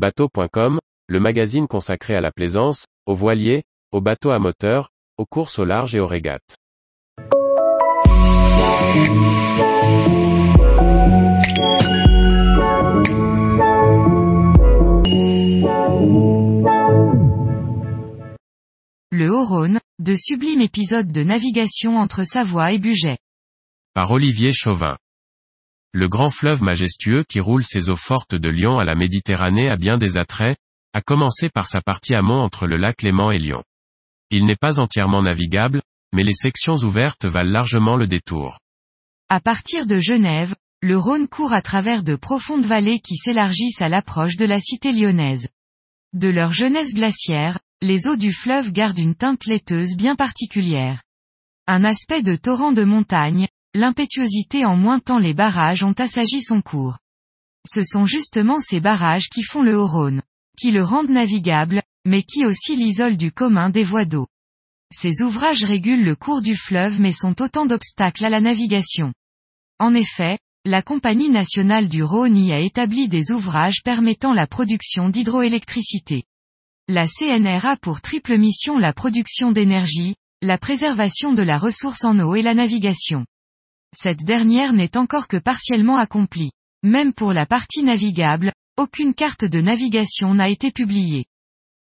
Bateau.com, le magazine consacré à la plaisance, aux voiliers, aux bateaux à moteur, aux courses au large et aux régates. Le Haut-Rhône, de sublimes épisodes de navigation entre Savoie et Bugey. Par Olivier Chauvin. Le grand fleuve majestueux qui roule ses eaux fortes de Lyon à la Méditerranée a bien des attraits, à commencer par sa partie amont entre le lac Léman et Lyon. Il n'est pas entièrement navigable, mais les sections ouvertes valent largement le détour. À partir de Genève, le Rhône court à travers de profondes vallées qui s'élargissent à l'approche de la cité lyonnaise. De leur jeunesse glaciaire, les eaux du fleuve gardent une teinte laiteuse bien particulière. Un aspect de torrent de montagne, l'impétuosité en moins tant les barrages ont assagi son cours. Ce sont justement ces barrages qui font le Haut-Rhône, qui le rendent navigable, mais qui aussi l'isolent du commun des voies d'eau. Ces ouvrages régulent le cours du fleuve mais sont autant d'obstacles à la navigation. En effet, la Compagnie nationale du Rhône y a établi des ouvrages permettant la production d'hydroélectricité. La CNR a pour triple mission la production d'énergie, la préservation de la ressource en eau et la navigation. Cette dernière n'est encore que partiellement accomplie. Même pour la partie navigable, aucune carte de navigation n'a été publiée.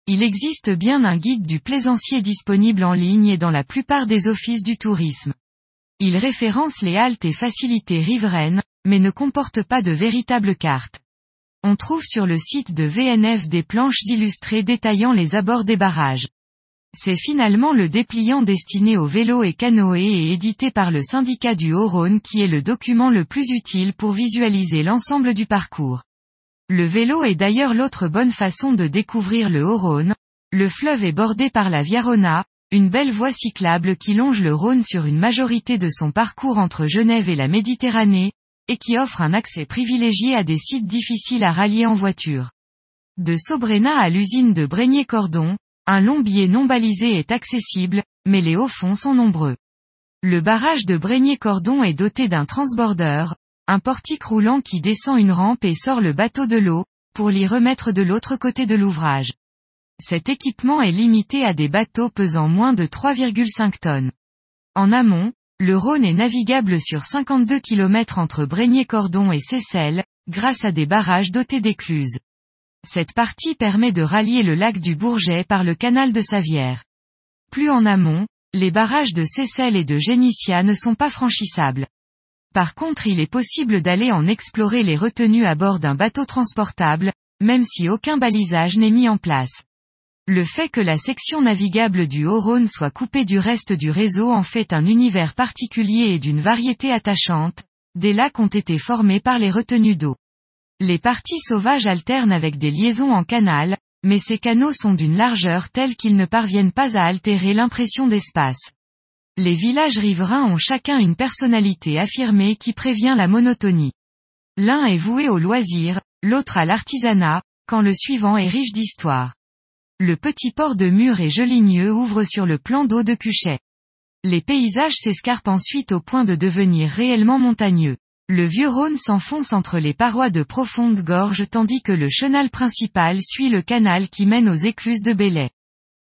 Il existe bien un guide du plaisancier disponible en ligne et dans la plupart des offices du tourisme. Il référence les haltes et facilités riveraines, mais ne comporte pas de véritable carte. On trouve sur le site de VNF des planches illustrées détaillant les abords des barrages. C'est finalement le dépliant destiné aux vélos et canoës et édité par le syndicat du Haut-Rhône qui est le document le plus utile pour visualiser l'ensemble du parcours. Le vélo est d'ailleurs l'autre bonne façon de découvrir le Haut-Rhône. Le fleuve est bordé par la Viarona, une belle voie cyclable qui longe le Rhône sur une majorité de son parcours entre Genève et la Méditerranée, et qui offre un accès privilégié à des sites difficiles à rallier en voiture. De Sobrena à l'usine de Brégnier-Cordon, un long biais non balisé est accessible, mais les hauts fonds sont nombreux. Le barrage de Brégnier-Cordon est doté d'un transborder, un portique roulant qui descend une rampe et sort le bateau de l'eau, pour l'y remettre de l'autre côté de l'ouvrage. Cet équipement est limité à des bateaux pesant moins de 3,5 tonnes. En amont, le Rhône est navigable sur 52 km entre Brégnier-Cordon et Seyssel, grâce à des barrages dotés d'écluses. Cette partie permet de rallier le lac du Bourget par le canal de Savière. Plus en amont, les barrages de Seyssel et de Génissia ne sont pas franchissables. Par contre il est possible d'aller en explorer les retenues à bord d'un bateau transportable, même si aucun balisage n'est mis en place. Le fait que la section navigable du Haut-Rhône soit coupée du reste du réseau en fait un univers particulier et d'une variété attachante, des lacs ont été formés par les retenues d'eau. Les parties sauvages alternent avec des liaisons en canal, mais ces canaux sont d'une largeur telle qu'ils ne parviennent pas à altérer l'impression d'espace. Les villages riverains ont chacun une personnalité affirmée qui prévient la monotonie. L'un est voué au loisir, l'autre à l'artisanat, quand le suivant est riche d'histoire. Le petit port de Mur et Joligneux ouvre sur le plan d'eau de Cuchet. Les paysages s'escarpent ensuite au point de devenir réellement montagneux. Le vieux Rhône s'enfonce entre les parois de profondes gorges tandis que le chenal principal suit le canal qui mène aux écluses de Bellay.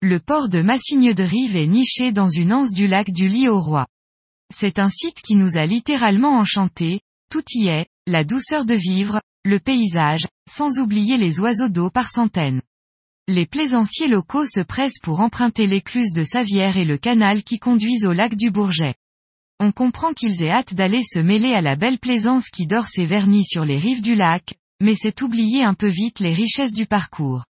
Le port de Massigne-de-Rive est niché dans une anse du lac du Lit au Roi. C'est un site qui nous a littéralement enchantés, tout y est, la douceur de vivre, le paysage, sans oublier les oiseaux d'eau par centaines. Les plaisanciers locaux se pressent pour emprunter l'écluse de Savière et le canal qui conduisent au lac du Bourget. On comprend qu'ils aient hâte d'aller se mêler à la belle plaisance qui dort ses vernis sur les rives du lac, mais c'est oublier un peu vite les richesses du parcours.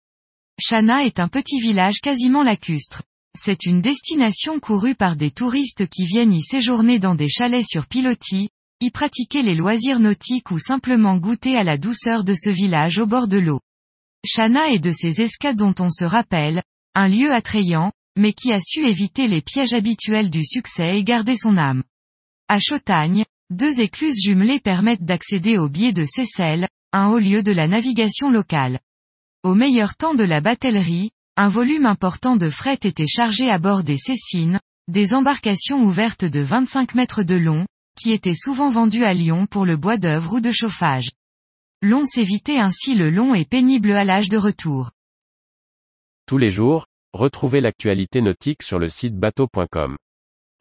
Chana est un petit village quasiment lacustre. C'est une destination courue par des touristes qui viennent y séjourner dans des chalets sur pilotis, y pratiquer les loisirs nautiques ou simplement goûter à la douceur de ce village au bord de l'eau. Chana est de ces escades dont on se rappelle, un lieu attrayant, mais qui a su éviter les pièges habituels du succès et garder son âme. À Chautagne, deux écluses jumelées permettent d'accéder au biais de Seyssel, un haut lieu de la navigation locale. Au meilleur temps de la batellerie, un volume important de fret était chargé à bord des Cessines, des embarcations ouvertes de 25 mètres de long, qui étaient souvent vendues à Lyon pour le bois d'œuvre ou de chauffage. l'on s'évitait ainsi le long et pénible halage de retour. Tous les jours, retrouvez l'actualité nautique sur le site bateau.com.